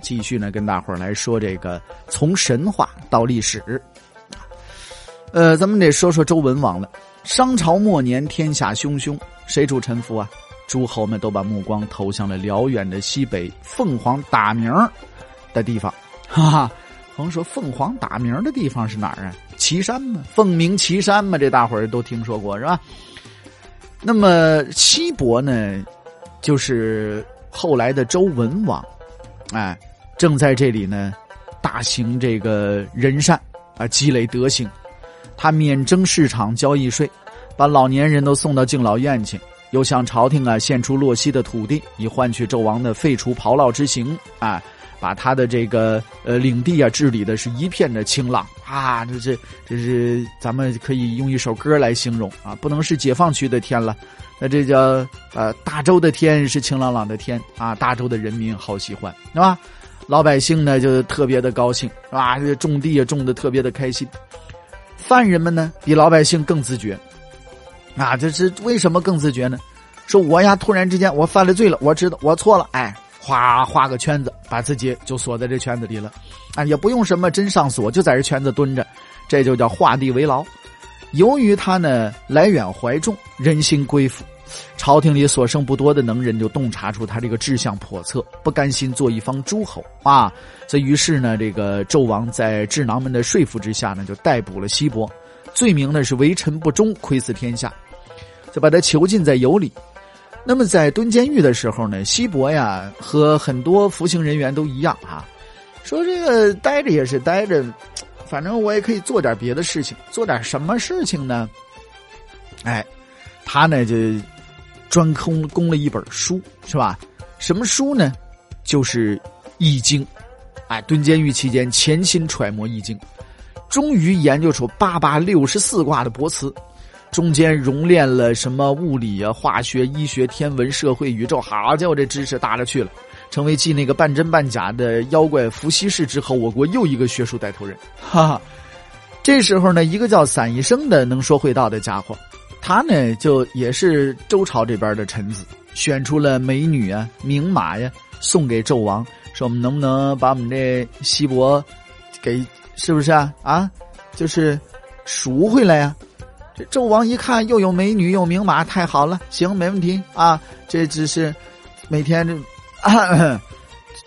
继续呢跟大伙儿来说这个从神话到历史。呃，咱们得说说周文王了。商朝末年，天下汹汹，谁主沉浮啊？诸侯们都把目光投向了辽远的西北凤凰打鸣的地方。哈哈，甭说凤凰打鸣的地方是哪儿啊？岐山嘛，凤鸣岐山嘛，这大伙儿都听说过是吧？那么西伯呢，就是后来的周文王，哎，正在这里呢，大行这个仁善啊，积累德行。他免征市场交易税，把老年人都送到敬老院去。又向朝廷啊献出洛西的土地，以换取纣王的废除炮烙之刑啊，把他的这个呃领地啊治理的是一片的清朗啊，这这这是咱们可以用一首歌来形容啊，不能是解放区的天了，那这叫呃大周的天是清朗朗的天啊，大周的人民好喜欢是吧？老百姓呢就特别的高兴是吧？这种地也种的特别的开心，犯人们呢比老百姓更自觉。啊，这是为什么更自觉呢？说我呀，突然之间我犯了罪了，我知道我错了，哎，哗画个圈子，把自己就锁在这圈子里了，啊，也不用什么真上锁，就在这圈子蹲着，这就叫画地为牢。由于他呢来远怀重，人心归附，朝廷里所剩不多的能人就洞察出他这个志向叵测，不甘心做一方诸侯啊，所以于是呢，这个纣王在智囊们的说服之下呢，就逮捕了西伯。罪名呢是为臣不忠，窥伺天下，就把他囚禁在有里。那么在蹲监狱的时候呢，西伯呀和很多服刑人员都一样啊，说这个待着也是待着，反正我也可以做点别的事情，做点什么事情呢？哎，他呢就专空供了一本书，是吧？什么书呢？就是《易经》。哎，蹲监狱期间，潜心揣摩《易经》。终于研究出八八六十四卦的卜辞，中间熔炼了什么物理啊、化学、医学、天文、社会、宇宙，好家伙，这知识大了去了，成为继那个半真半假的妖怪伏羲氏之后，我国又一个学术带头人。哈哈，这时候呢，一个叫散宜生的能说会道的家伙，他呢就也是周朝这边的臣子，选出了美女啊、名马呀，送给纣王，说我们能不能把我们这西伯给。是不是啊？啊，就是赎回来呀！这纣王一看，又有美女，又名马，太好了，行，没问题啊！这只是每天这，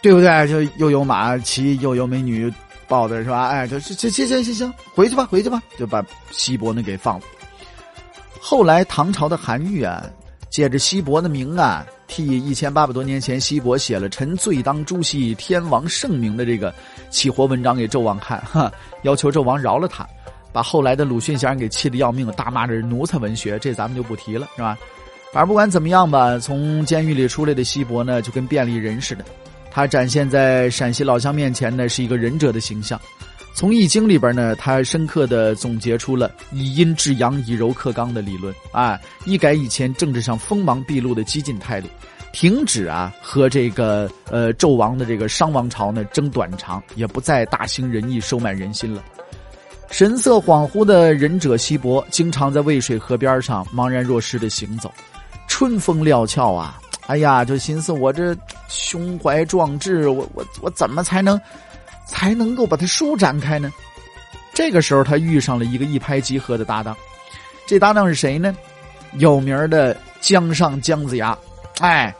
对不对？就又有马骑，又有美女抱的是吧？哎，就这行行行行，回去吧，回去吧，就把西伯呢给放了。后来唐朝的韩愈啊，借着西伯的名啊。替一千八百多年前西伯写了“臣罪当诛兮，天王圣明”的这个起活文章给纣王看，哈，要求纣王饶了他，把后来的鲁迅先生给气得要命，大骂这是奴才文学，这咱们就不提了，是吧？反正不管怎么样吧，从监狱里出来的西伯呢，就跟便利人似的，他展现在陕西老乡面前呢，是一个忍者的形象。从《易经》里边呢，他深刻的总结出了以阴制阳、以柔克刚的理论啊，一改以前政治上锋芒毕露的激进态度，停止啊和这个呃纣王的这个商王朝呢争短长，也不再大兴仁义、收买人心了。神色恍惚的忍者西伯，经常在渭水河边上茫然若失的行走，春风料峭啊，哎呀，就寻思我这胸怀壮志，我我我怎么才能？才能够把它舒展开呢。这个时候，他遇上了一个一拍即合的搭档。这搭档是谁呢？有名的江上姜子牙。哎，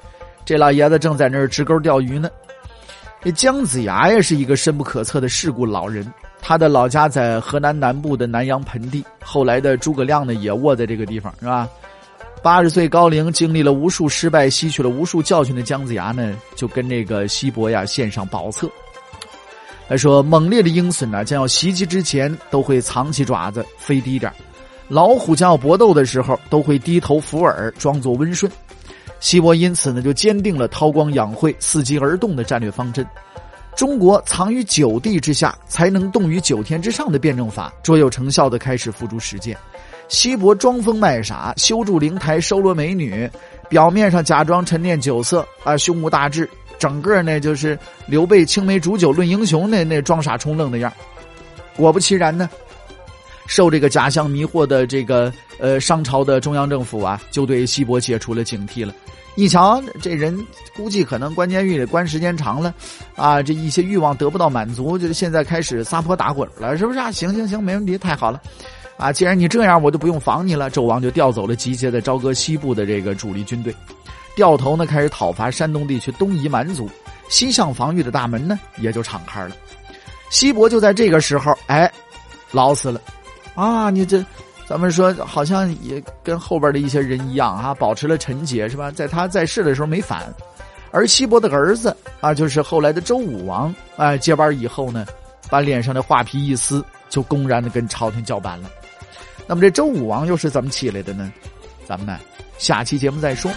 这老爷子正在那儿直钩钓鱼呢。这姜子牙呀，是一个深不可测的世故老人。他的老家在河南南部的南阳盆地。后来的诸葛亮呢，也卧在这个地方，是吧？八十岁高龄，经历了无数失败，吸取了无数教训的姜子牙呢，就跟这个西伯呀献上宝册。他说，猛烈的鹰隼呢，将要袭击之前，都会藏起爪子，飞低点老虎将要搏斗的时候，都会低头伏耳，装作温顺。西伯因此呢，就坚定了韬光养晦、伺机而动的战略方针。中国藏于九地之下，才能动于九天之上的辩证法，卓有成效的开始付诸实践。西伯装疯卖傻，修筑灵台，收罗美女，表面上假装沉淀酒色啊，胸无大志，整个呢就是刘备青梅煮酒论英雄那那装傻充愣的样果不其然呢，受这个假象迷惑的这个呃商朝的中央政府啊，就对西伯解除了警惕了。一瞧这人，估计可能关监狱里关时间长了，啊，这一些欲望得不到满足，就现在开始撒泼打滚了，是不是啊？行行行，没问题，太好了，啊，既然你这样，我就不用防你了。纣王就调走了集结在朝歌西部的这个主力军队，掉头呢开始讨伐山东地区东夷蛮族，西向防御的大门呢也就敞开了。西伯就在这个时候，哎，老死了，啊，你这。咱们说，好像也跟后边的一些人一样啊，保持了纯洁，是吧？在他在世的时候没反，而西伯的儿子啊，就是后来的周武王，哎，接班以后呢，把脸上的画皮一撕，就公然的跟朝廷叫板了。那么这周武王又是怎么起来的呢？咱们呢，下期节目再说。